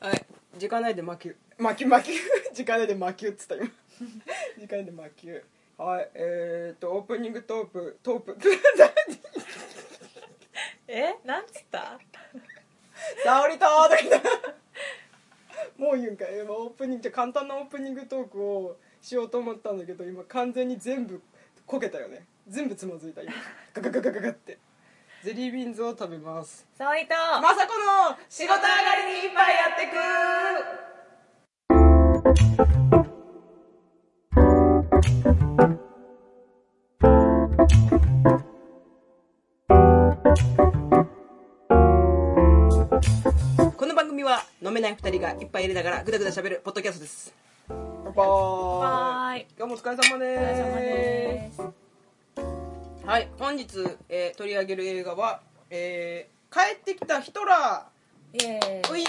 はい。時間内で魔球。魔球魔球。時間内で魔球っつった今。時間内で魔球。はい。えー、っとオープニングトープ。トープ。え？なんつった？沙織とーともう言うんかい。今オープニングじゃ簡単なオープニングトークをしようと思ったんだけど今完全に全部こけたよね。全部つまずいた今。ガガガガガガってゼリービーンズを食べます。そういとまさこの仕事上がりにいっぱいやってくこの番組は飲めない二人が一杯入れながらぐだぐだしゃべるポッドキャストです。乾杯はーい今日もお疲れ様おで疲れ様ですはい本日、えー取り上げる映画は、えー帰ってきたヒトラーイエーイ。うい。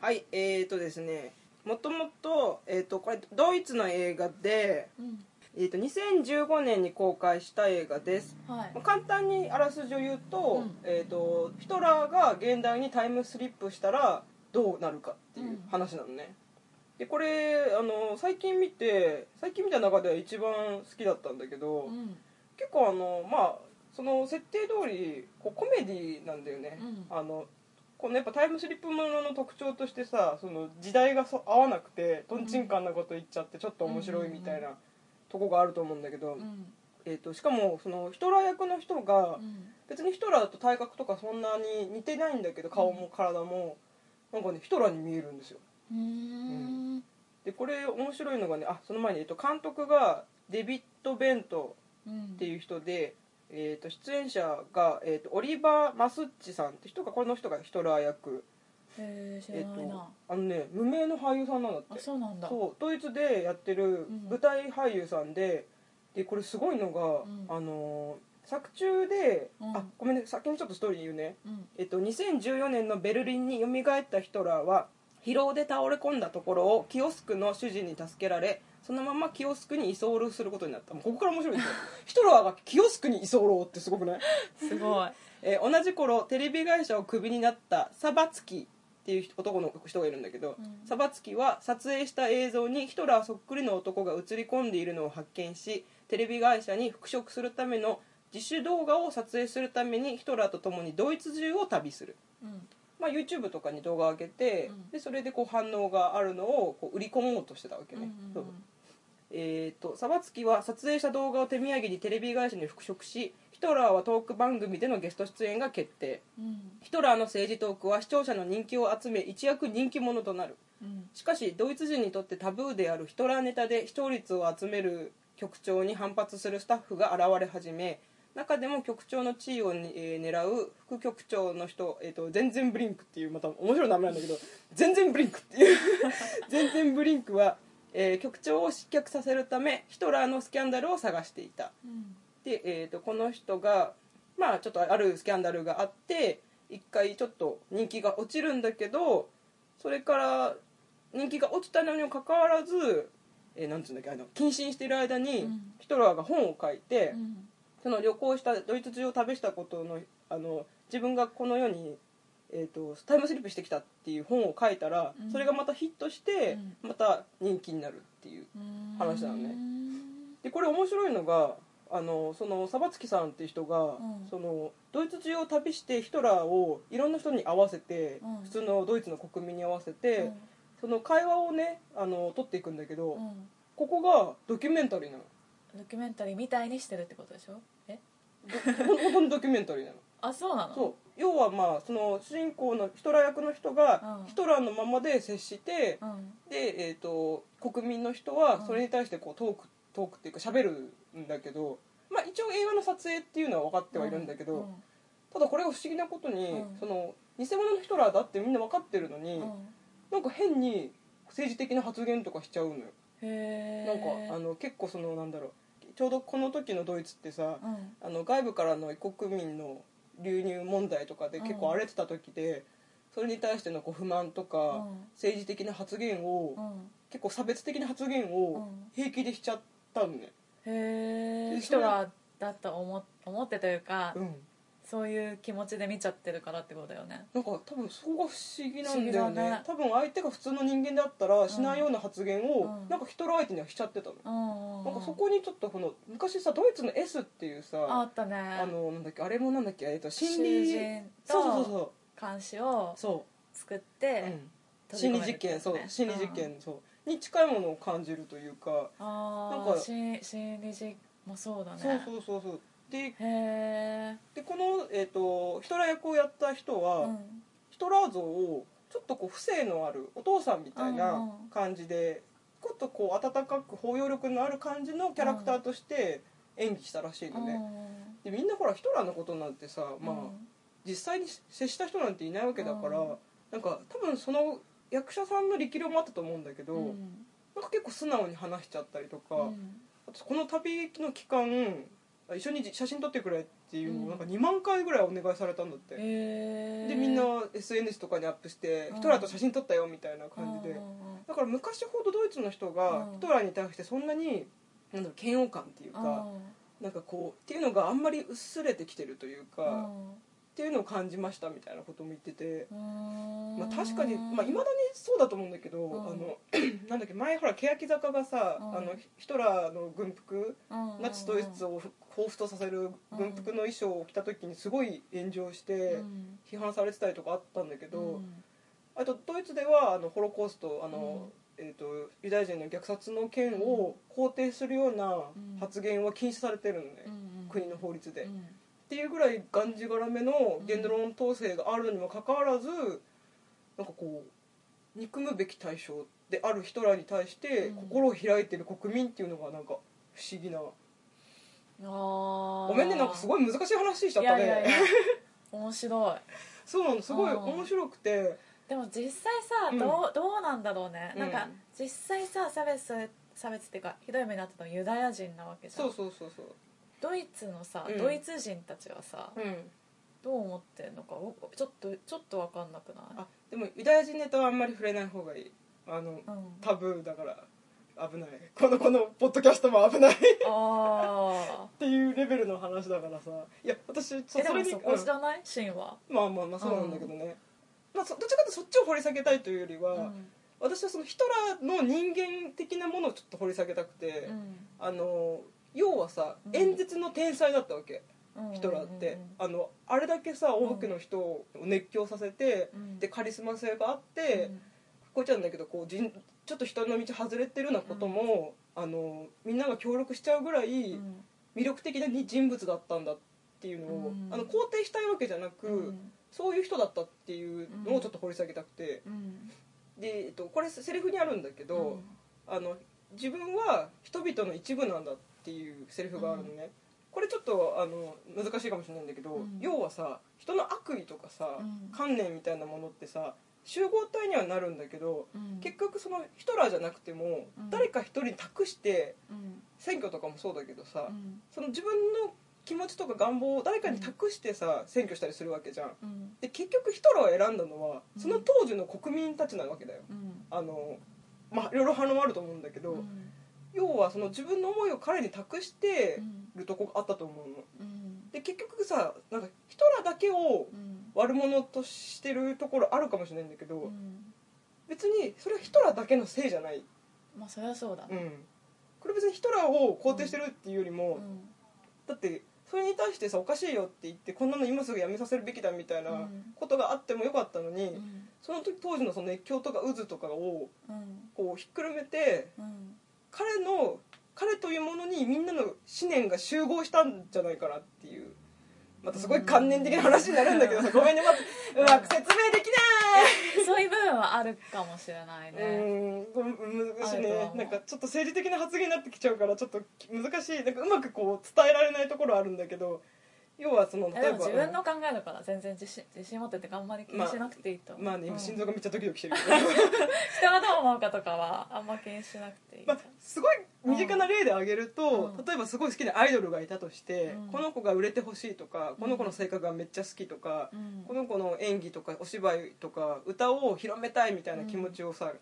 はいえーとですねもともと,、えー、とこれドイツの映画で、うん。えー、と2015年に公開した映画です。はい。まあ簡単にあらすじを言うと,、うん。えー、とヒトラーが現代にタイムスリップしたらどうなるかっていう話なのね、でこれあの最近見て最近見た中では一番好きだったんだけど、うん結構あのまあその設定通りこうコメディなんだよね、うん。あのこのやっぱタイムスリップものの特徴としてさその時代がそ合わなくてとんちんかんなこと言っちゃってちょっと面白いみたいなとこがあると思うんだけど、うん。えー、としかもそのヒトラー役の人がうん。別にヒトラーと体格とかそんなに似てないんだけど顔も体もなんかねヒトラーに見えるんですよ。うーん。でこれ面白いのがねあその前に、えっと、監督がデビッド・ベントうんっていう人で、えー、と出演者が、えー、とオリバー・マスッチさんって人がこの人がヒトラー役、へえ知えー、とらないな。あのね無名の俳優さんなんだって。あそうなんだ。そうドイツでやってるうん。舞台俳優さんででこれすごいのが、ん。あのー作中で、うん。あごめんね先にちょっとストーリー言うね、うん。えっと、2014年のベルリンに蘇ったヒトラーは疲労で倒れ込んだところをキオスクの主人に助けられそのままキオスクに居候することになった。もうここから面白いですよ。ヒトラーがキオスクに居候ってすごくない？すごい。えー同じ頃テレビ会社をクビになったサバツキっていう男の人がいるんだけど、うん。サバツキは撮影した映像にヒトラーそっくりの男が映り込んでいるのを発見しテレビ会社に復職するための自主動画を撮影するためにヒトラーと共にドイツ中を旅する、うん。まあ、YouTube とかに動画を上げて、うん。でそれでこう反応があるのをこう売り込もうとしてたわけね、そうえー、とサバツキは撮影した動画を手土産にテレビ会社に復職しヒトラーはトーク番組でのゲスト出演が決定。うん。ヒトラーの政治トークは視聴者の人気を集め一躍人気者となる。うん。しかしドイツ人にとってタブーであるヒトラーネタで視聴率を集める局長に反発するスタッフが現れ始め中でも局長の地位をに、えー狙う副局長の人、えー、と全然ブリンクっていうまた面白い名前なんだけど全然ブリンクっていう。全然ブリンクは、えー局長を失脚させるためヒトラーのスキャンダルを探していた。うん。で、えー、とこの人がまあちょっとあるスキャンダルがあって一回ちょっと人気が落ちるんだけどそれから人気が落ちたのにもかかわらず、えーなんつうんだっけあの謹慎している間に、うん。ヒトラーが本を書いて、うん。その旅行したドイツ中を旅したことのあの自分がこの世に、えー、とタイムスリップしてきたっていう本を書いたら、うん。それがまたヒットして、また人気になるっていううん。話なのね。でこれ面白いのがあのそのサバツキさんっていう人が、ん。そのドイツ中を旅してヒトラーをいろんな人に合わせて、うん。普通のドイツの国民に合わせて、うん。その会話をねあの取っていくんだけど、うん。ここがドキュメンタリーなの。ドキュメンタリーみたいにしてるってことでしょ？え？本当にドキュメンタリーなの。あそうなの？そう要はまあその主人公のヒトラー役の人がうん。ヒトラーのままで接して、うん。で、えー、と国民の人はそれに対してこうトークトークっていうか喋るんだけど、まあ、一応映画の撮影っていうのは分かってはいるんだけど、うん。ただこれが不思議なことに、うん。その偽物のヒトラーだってみんな分かってるのに、うん。なんか変に政治的な発言とかしちゃうのよ、なんかあの結構そのなんだろうちょうどこの時のドイツってさ、うん。あの外部からの異国民の流入問題とかで結構荒れてた時で、それに対してのこう不満とか、うん。政治的な発言を、うん。結構差別的な発言をうん。平気でしちゃったのね、へえでヒトラーだと思思ってというかうんそういう気持ちで見ちゃってるからってことだよね。なんか多分そこが不思議なんだよね。ね。多分相手が普通の人間であったらしないような発言を、うん。なんか人の相手にはしちゃってたの、うん。なんかそこにちょっとこの昔さドイツの S っていうさあったね。あのなんだっけあれもなんだっけえっと心囚理人そうそうとそう。監視を作ってうん、心理実験そう。心理実験、そう。に近いものを感じるというか、あなんかあ心心理実もそうだね。そうそうそうそうででこの、えー、とヒトラー役をやった人は、うん。ヒトラー像をちょっとこう不正のあるお父さんみたいうんうなん。感じで、ちょっとこう温かく包容力のある感じのキャラクターとして演技したらしいのね、でみんなほらヒトラーのことなんてさ、まあ実際に接した人なんていないわけだから、うん。なんか多分その役者さんの力量もあったと思うんだけど、うん。なんか結構素直に話しちゃったりとか、うん。あとこの旅の期間一緒に写真撮ってくれっていうのうん。をなんか2万回ぐらいお願いされたんだって、へえでみんな SNS とかにアップして、うんヒトラーと写真撮ったよみたいな感じで、だから昔ほどドイツの人がうん。ヒトラーに対してそんなになんだろう嫌悪感っていうか、なんかこうっていうのがあんまり薄れてきてるというか、っていうのを感じましたみたいなことも言ってて、まあ、確かにまあ、未だにそうだと思うんだけど、ん。あの なんだっけ前ほら欅坂がさ、うん。あのヒトラーの軍服ナチスドイツを彷彿とさせる軍服の衣装を着た時にすごい炎上して批判されてたりとかあったんだけど、あとドイツではあのホロコーストあの、えー、とユダヤ人の虐殺の件を肯定するような発言は禁止されてるのね、国の法律で。っていうぐらいがんじがらめの言論統制があるにもかかわらずなんかこう憎むべき対象であるヒトラーに対してうん。心を開いてる国民っていうのがなんか不思議な、ごごめんねなんかすごい難しい話しちゃったね。いやいやいや。面白い。そうなのすごいうん。面白くて。でも実際さ、うん。どうどうなんだろうね、うん。なんか実際さ差別差別っていうかひどい目に遭ったのはユダヤ人なわけじゃん。そうそうそうそうドイツのさ、うん。ドイツ人たちはさうん。どう思ってんのかおちょっとちょっと分かんなくない？あでもユダヤ人ネタはあんまり触れない方がいい。あのうん、タブーだから危ない。このこのポッドキャストも危ない。っていうレベルの話だからさ。いや私そえでもれにそこじゃない？シーンは、まあまあまあそうなんだけどね、まあ、そどっちかというとそっちを掘り下げたいというよりは、うん。私はそのヒトラーの人間的なものをちょっと掘り下げたくて、あの要はさうん。演説の天才だったわけ、うん。ヒトラーって、あのあれだけさ多くの人を熱狂させて、うん。でカリスマ性があって、こう言っちゃうんだけどこう人ちょっと人の道外れてるようなことも、あのみんなが協力しちゃうぐらいうん。魅力的な人物だったんだっていうのを、うん。あの肯定したいわけじゃなく、うん。そういう人だったっていうのをちょっと掘り下げたくて、うん。で、えっと、これセリフにあるんだけど、あの自分は人々の一部なんだっていうセリフがあるのね、これちょっとあの難しいかもしれないんだけど、うん。要はさ人の悪意とかさ、うん。観念みたいなものってさ集合体にはなるんだけど、うん。結局そのヒトラーじゃなくても、うん。誰か一人に託してうん。選挙とかもそうだけどさ、うん。その自分の気持ちとか願望を誰かに託してさ、選挙したりするわけじゃん。うん。で結局ヒトラーを選んだのはうん。その当時の国民たちなわけだよ。うん。あのまあいろいろ反論もあると思うんだけど、うん要はその自分の思いを彼に託してうん。るとこがあったと思うの。うん。で結局さなんかヒトラーだけをうん。悪者としてるところあるかもしれないんだけど、うん。別にそれはヒトラーだけのせいじゃない、まあそれはそうだ。ねうん、これ別にヒトラーを肯定してるっていうよりも、うん。だってそれに対してさおかしいよって言ってこんなの今すぐやめさせるべきだみたいなうん。ことがあってもよかったのに、うん。その時当時のその熱狂とか渦とかをうん。こうひっくるめてうん彼の彼というものにみんなの思念が集合したんじゃないかなっていう。またすごい観念的な話になるんだけどさごめんねまずうまく説明できそういう部分はあるかもしれないない、うねん難しいねなんかちょっと政治的な発言になってきちゃうからちょっと難しいなんかうまくこう伝えられないところあるんだけど要はそのえでも自分の考えだから全然自信自信持っててあんまり気にしなくていいと。思うまあね今うん。心臓がめっちゃドキドキしてるけど。人がどう思うかとかはあんま気にしなくていい。まあ、すごい身近な例で挙げると、うん。例えばすごい好きなアイドルがいたとして、うん。この子が売れてほしいとかこの子の性格がめっちゃ好きとか、うん。この子の演技とかお芝居とか歌を広めたいみたいな気持ちをさ、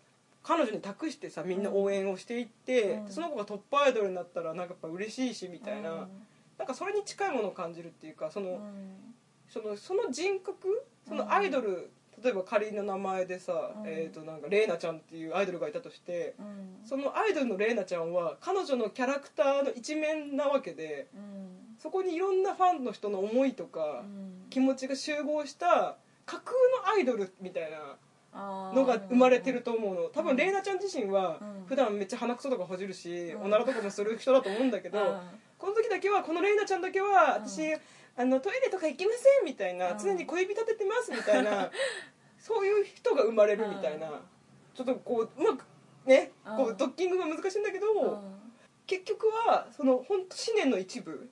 彼女に託してさみんな応援をしていって、うん。その子がトップアイドルになったらなんかやっぱ嬉しいしみたいな、うんなんかそれに近いものを感じるっていうかその、うん。そのその人格そのアイドル、例えば仮の名前でさ、うん。えー、となんかレイナちゃんっていうアイドルがいたとしてうん。そのアイドルのレイナちゃんは彼女のキャラクターの一面なわけでうん。そこにいろんなファンの人の思いとかうん。気持ちが集合した架空のアイドルみたいなのが生まれてると思うの。多分うんレイナちゃん自身はうん。普段めっちゃ鼻くそとかほじるしうん。おならとかもする人だと思うんだけどうん。この時だけはこのレイナちゃんだけは私、あのトイレとか行きませんみたいな、うん。常に小指立ててますみたいな そういう人が生まれるみたいな、うん。ちょっとこううまくね、うん。こうドッキングが難しいんだけど、うん。結局はその本当思念の一部。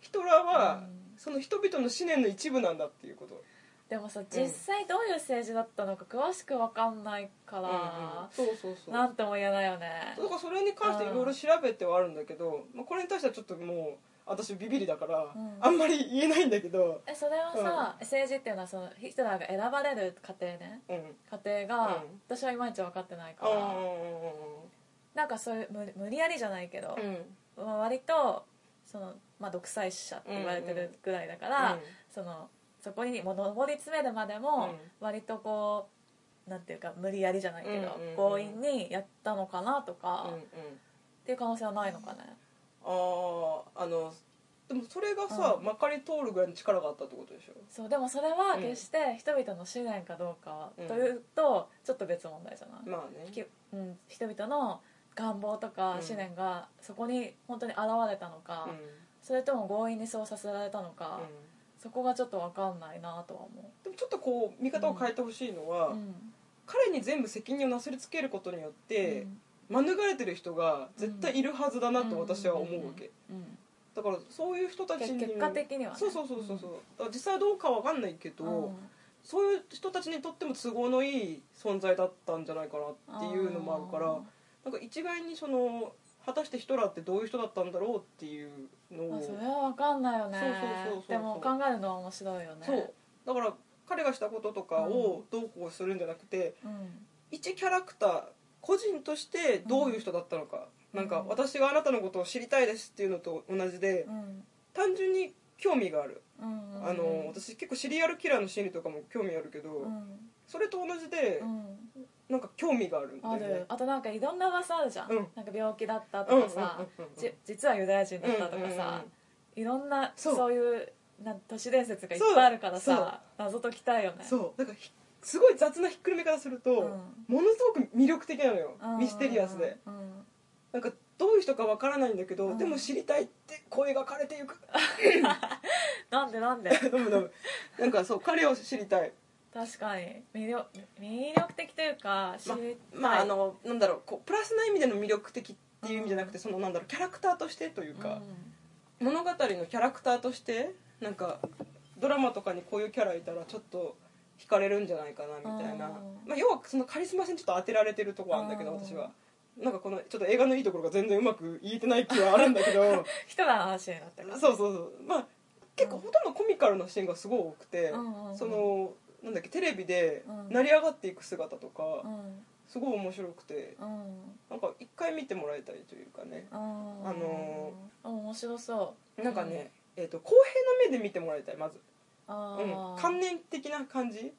ヒトラーは、うん。その人々の思念の一部なんだっていうこと、でもさ実際どういう政治だったのか詳しく分かんないから、そうそうそう。なんとも言えないよね。だからそれに関していろいろ調べてはあるんだけど、まあ、これに対してはちょっともう私ビビりだから、ん。あんまり言えないんだけど。えそれはさ、政治っていうのはそのヒトラーが選ばれる過程ね。うん。過程が、うん。私はいまいち分かってないかあらなんかそういう無無理やりじゃないけどー、うん。まあ割とその、まあ、独裁者って言われてるぐらいだから、うん。そのそこにもう上り詰めるまでも割とこうなんていうか無理やりじゃないけど、強引にやったのかなとか、っていう可能性はないのかね。あああのでもそれがさ、うん。まかり通るぐらいの力があったってことでしょ？そうでもそれは決して人々の思念かどうかうん。というとちょっと別問題じゃない、まあね。きうん、人々の願望とかうん。思念がそこに本当に現れたのか、うん。それとも強引にそうさせられたのか、うんそこがちょっと分かんないなとは思でもちょっとこう見方を変えてほしいのは、う、うん。彼に全部責任をなすりつけることによって、免れてる人が絶対いるはずだなと私は思うわけ、うん。うん。だからそういう人たちに結果的にはね。そうそうそうそうそう。実際はどうかわかんないけど、うん。そういう人たちにとっても都合のいい存在だったんじゃないかなっていうのもあるからなんか一概にその果たしてヒトラーってどういう人だったんだろうっていうのをあそれは分かんないよね。そうそうそうそうでも考えるのは面白いよね。そう。だから彼がしたこととかをどうこうするんじゃなくて、うん。一キャラクター個人としてどういう人だったのか、なんか私があなたのことを知りたいですっていうのと同じで、うん。単純に興味がある、うん。あの私結構シリアルキラーの心理とかも興味あるけど、うんそれと同じで、うん。なんか興味があるんだよあねる。あとなんかいろんな噂あるじゃん、うん。なんか病気だったうんとかさ、うんうんうんじ実はユダヤ人だったとかさ、いろんなそそうういうなん都市伝説がいっぱいあるからさ謎解きたいよね。そう。だからひすごい雑なひっくるめ方すると、うん。ものすごく魅力的なのよ、うん。ミステリアスで。うん。なんかどういう人かわからないんだけど、うん。でも知りたいって声が枯れていく。なんでなんで？なんかそう彼を知りたい確かに。魅力魅力的というか知まりたい、まああのなんだろうこうプラスな意味での魅力的っていう意味じゃなくて、そのなんだろうキャラクターとしてというか、物語のキャラクターとしてなんかドラマとかにこういうキャラいたらちょっと惹かれるんじゃないかなみたいな、うん。まあ、要はそのカリスマ性にちょっと当てられてるとこあるんだけどうん。私は。なんかこのちょっと映画のいいところが全然うまく言えてない気はあるんだけど。人らの話になってからそうそうそう。まあ結構ほとんどコミカルなシーンがすごい多くて、うんうんうん。そのなんだっけテレビでうん。成り上がっていく姿とか、うん。すごい面白くてうん。なんか一回見てもらいたいというかねああのー面白そう。なんかね、えー、と公平の目で見てもらいたいまず、あうん、ー観念的な感じ。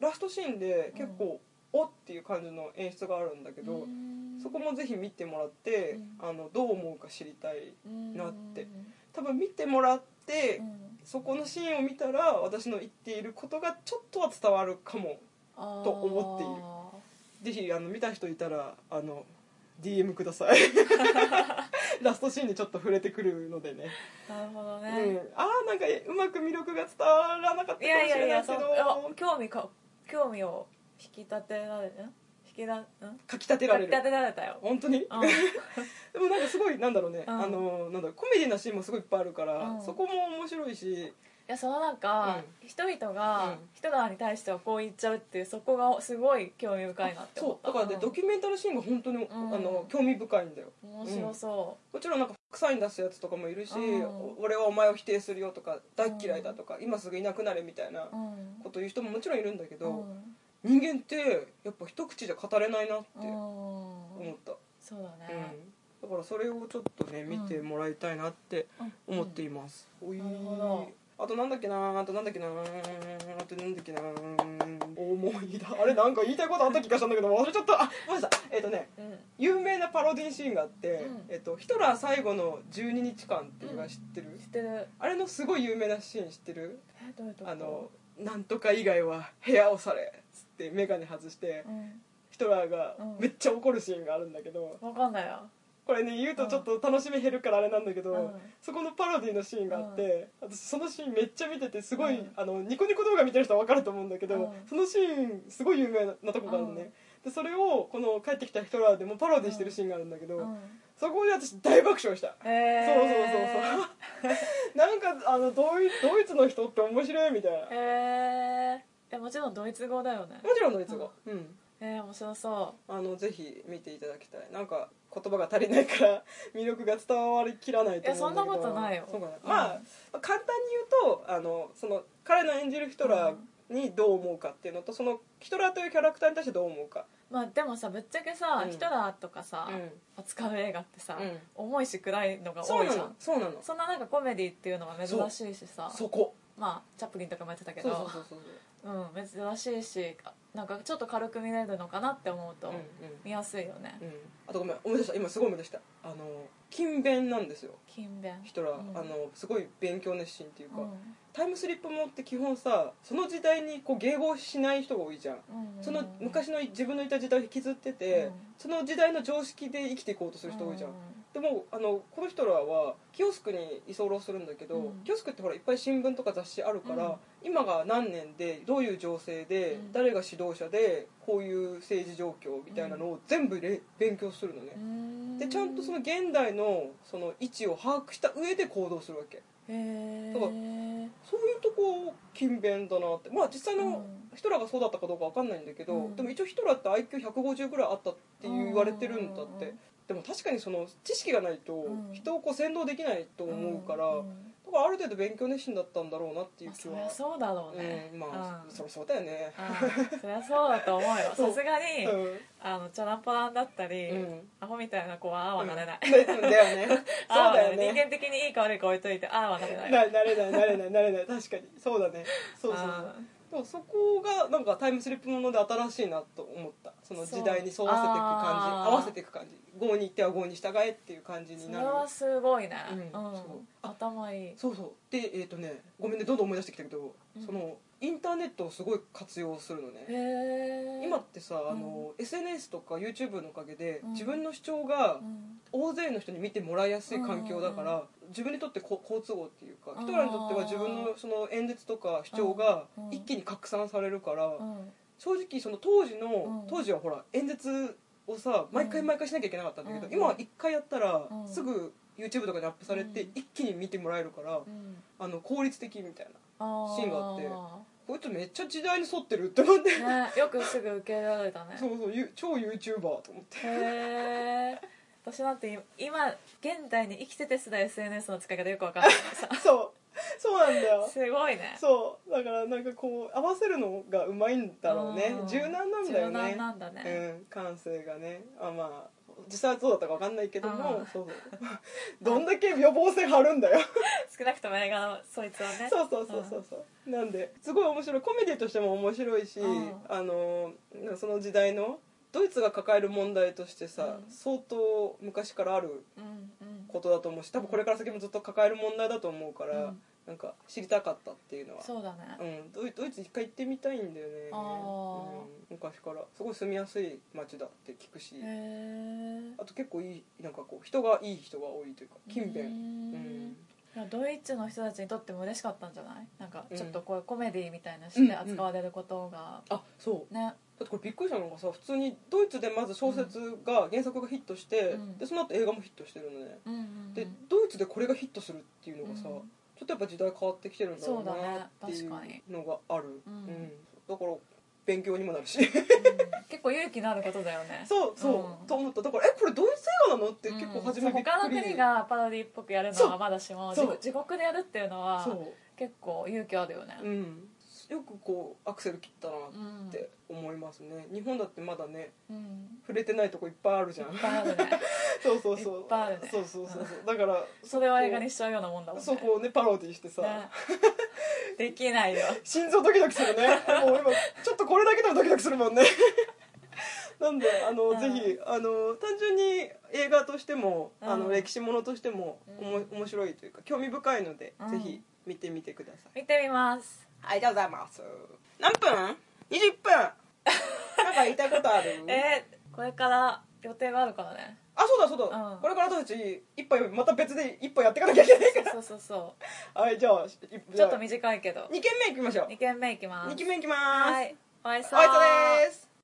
ラストシーンで結構、おっていう感じの演出があるんだけど、うん。そこもぜひ見てもらって、うん。あのどう思うか知りたいうんなって。多分見てもらっそこのシーンを見たら私の言っていることがちょっとは伝わるかも。と思っている。ぜひあの見た人いたらあの DM ください。ラストシーンでちょっと触れてくるのでね。なるほどうん。ね、、ああなんかうまく魅力が伝わらなかったかもしいやいやいれないけどやそうあ興味か興味を引き立てられる引きだん？かき立てられる。引き立てられたよ。本当に？うん。でもなんかすごいなんだろうね、うん。あのなんだコメディなシーンもすごいいっぱいあるから、うん。そこも面白いし。いやそのなんか、人々が、うん。人らに対してはこう言っちゃうっていうそこがすごい興味深いなって思った。そう。だからね、うん。ドキュメンタルシーンが本当に、ん。あの興味深いんだよ。面白そもちろんなんか臭いに出すやつとかもいるし、うん。俺はお前を否定するよとか大っ嫌いだとか、今すぐいなくなれみたいなこと言う人ももちろんいるんだけど、うん人間ってやっぱ一口じゃ語れないなってうん。思った、そうだうん。ね、だからそれをちょっとね見てもらいたいなってうん。思っています、おいなるほど。あとなんだっけなあとなんだっけなあとなんだっけな思い出。あれなんか言いたいことあった気がしたんだけど忘れちゃった。あごめんなさい。えっ、とねうん有名なパロディシーンがあって、うん。えっとヒトラー最後の12日間っていう映画知ってる、知ってる。あれのすごい有名なシーン知ってる？えどういうとこあのなんとか以外は部屋をされっつって眼鏡外してうん。ヒトラーがうん。めっちゃ怒るシーンがあるんだけど分かんないよこれね言うとちょっと楽しみ減るからあれなんだけど、うん。そこのパロディのシーンがあって、私そのシーンめっちゃ見ててすごい、うん。あのニコニコ動画見てる人は分かると思うんだけど、うん。そのシーンすごい有名なとこがあるのね、でそれをこの「帰ってきたヒトラー」でもパロディしてるシーンがあるんだけど、うんそこで私大爆笑した、へそうそうーそうそう。なんかあのドイドイツの人って面白いみたいな、へえもちろんドイツ語だよね。もちろんドイツ語。うん。えー、面白そあのぜひ見ていただきたい。なんか言葉が足りないから 魅力が伝わりきらないと思うんだけど。いやそんなことないよ。そうかな。うん。まあ簡単に言うとあのその彼の演じるヒトラーにどう思うかっていうのとそのヒトラーというキャラクターに対してどう思うか、うまあでもさぶっちゃけさ、うん。ヒトラーとかさ、うん。扱う映画ってさ、うん。重いし暗いのがそうなの多いじゃん。そうなのそんななんかコメディっていうのは珍しいしさ。そこ。まあチャップリンとかもやってたけそうどそうそうそう。うん珍しいしなんかちょっと軽く見れるのかなって思うと、うんうん。見やすいよね。うん。あとごめん思い出した今すごい思い出した。あの勤勉なんですよ。勤勉。ヒトラー、うん。あのすごい勉強熱心っていうか、うん。タイムスリップもって基本さその時代にこう迎合しない人が多いじゃん。うんその昔の自分のいた時代を引きずってて、うん。その時代の常識で生きていこうとする人多いじゃん、うでもあのこの人らはキオスクに居候するんだけど、うん。キオスクってほらいっぱい新聞とか雑誌あるから、うん。今が何年でどういう情勢で、うん。誰が指導者でこういう政治状況みたいなのを全部れ勉強するのね、んでちゃんとその現代のその位置を把握した上で行動するわけ。へだからえそういうとこ勤勉だなって。まあ実際のヒトラーがそうだったかどうかわかんないんだけど、うん。でも一応ヒトラーって IQ150 ぐらいあったって言われてるんだって、うんでも確かにその知識がないとうん。人をこう先導できないと思うから、うんだからある程度勉強熱心だったんだろうなっていうまあそり気はゃそうだろうね、うんまあ、うん。そりゃそうだよね。うん。そりゃそうだと思うよ。さすがに、うん。あのチャランポランだったり、うん。アホみたいな子はああはなれない、うん。だだよね。そうだよね。人間的にいいか悪いか置いといてああはなれない。ななれないなれないなれない。確かに。そうだね。そうそうあでもそこがなんかタイムスリップもので新しいなと思った。その時代に沿わせていく感じ。合わせていく感じ。郷に行っては郷に従えっていう感じそになる。れはすごいね。うん。う。ん。頭いい。そうそう。でえっ、とねごめんね。どんどん思い出してきたけど、うん。そのインターネットをすごい活用するのね。今ってさあの、SNS とか YouTube のおかげで、うん。自分の主張がうん。大勢の人に見てもらいやすい環境だから、自分にとってこ好都合っていうかヒトラーにとっては自分のその演説とか主張がうん。一気に拡散されるから、うん。正直その当時の、うん。当時はほら演説をさ毎回毎回しなきゃいけなかったんだけど、うん。今は一回やったら、うん。すぐ YouTube とかにアップされて、うん。一気に見てもらえるから、うん。あの効率的みたいなあシーンがあって。あこいつめっちゃ時代に沿ってるって思って、ねよくすぐ受け入れられたね。そうそうゆ超 YouTuber と思って。へえ私なんて今現代に生きててすら SNS の使い方よく分かんないからさ。そう。そうなんだよ。すごいね。そう。だからなんかこう合わせるのがうまいんだろうね。うん。柔軟なんだよ柔軟ねなんだね。うん。感性がね。あまあ実際はそうだったか分かんないけどもうんそう どんだけ予防線張るんだよ。少なくとも映画のそいつはね。そうそうそうそうそう。なんですごい面白い。コメディとしても面白いし、うんあのその時代のドイツが抱える問題としてさ、うん。相当昔からあるうんうん。ことだと思うし多分これから先もずっと抱える問題だと思うから、うんなんか知りたかったっていうのは。そうだね。うん、ドイドイツ一回行ってみたいんだよね、あー。うん、昔から。すごい住みやすい街だって聞くし。へえあと結構いいなんかこう人がいい人が多いというか勤勉。ううんドイツの人たちにとっても嬉しかったんじゃない？なんかうんちょっとこういうコメディみたいなして扱われることが、あそう。ね。だってこれびっくりしたのがさ普通にドイツでまず小説が、原作がヒットして、うん。でその後映画もヒットしてるのね、うんうんうん。でドイツでこれがヒットするっていうのがさ、うんちょっとやっぱ時代変わってきてるんだろうなっていうのがある、うん。だから勉強にもなるし。うん。結構勇気のあることだよね。そうそう、うん。と思った。だからえこれドイツ映画なのって結構初めびっくり、うん他の国がパロディっぽくやるのはまだしもそう。自自国でやるっていうのは結構勇気あるよね。うんよくこうアクセル切ったなうんって思いますね。日本だってまだねうん。触れてないとこいっぱいあるじゃん。いっぱいあるね。そうそうそう。いっぱいあるね。そうそうそうそう。だからそれを映画にしちゃうようなもんだもんね。そこをねパロディしてさ、ね。できないよ。心臓ドキドキするね。もう今ちょっとこれだけでもドキドキするもんね。なんであの、うん。ぜひあの単純に映画としても、あのうん歴史ものとしてもおも面白いというか興味深いので、うん。ぜひ見てみてください。見てみますありがとうございます。何分 ?20 分。なんか言いたいことある？えーこれから予定があるからね。あそうだそうだ、うん。これから私たち一杯また別で一杯やっていかなきゃいけないから。そうそうそ はいじゃあうちょっと2短いけど。軒目行きましょう。2軒目いきます。2軒目行きます。はい。おいしおいしそうです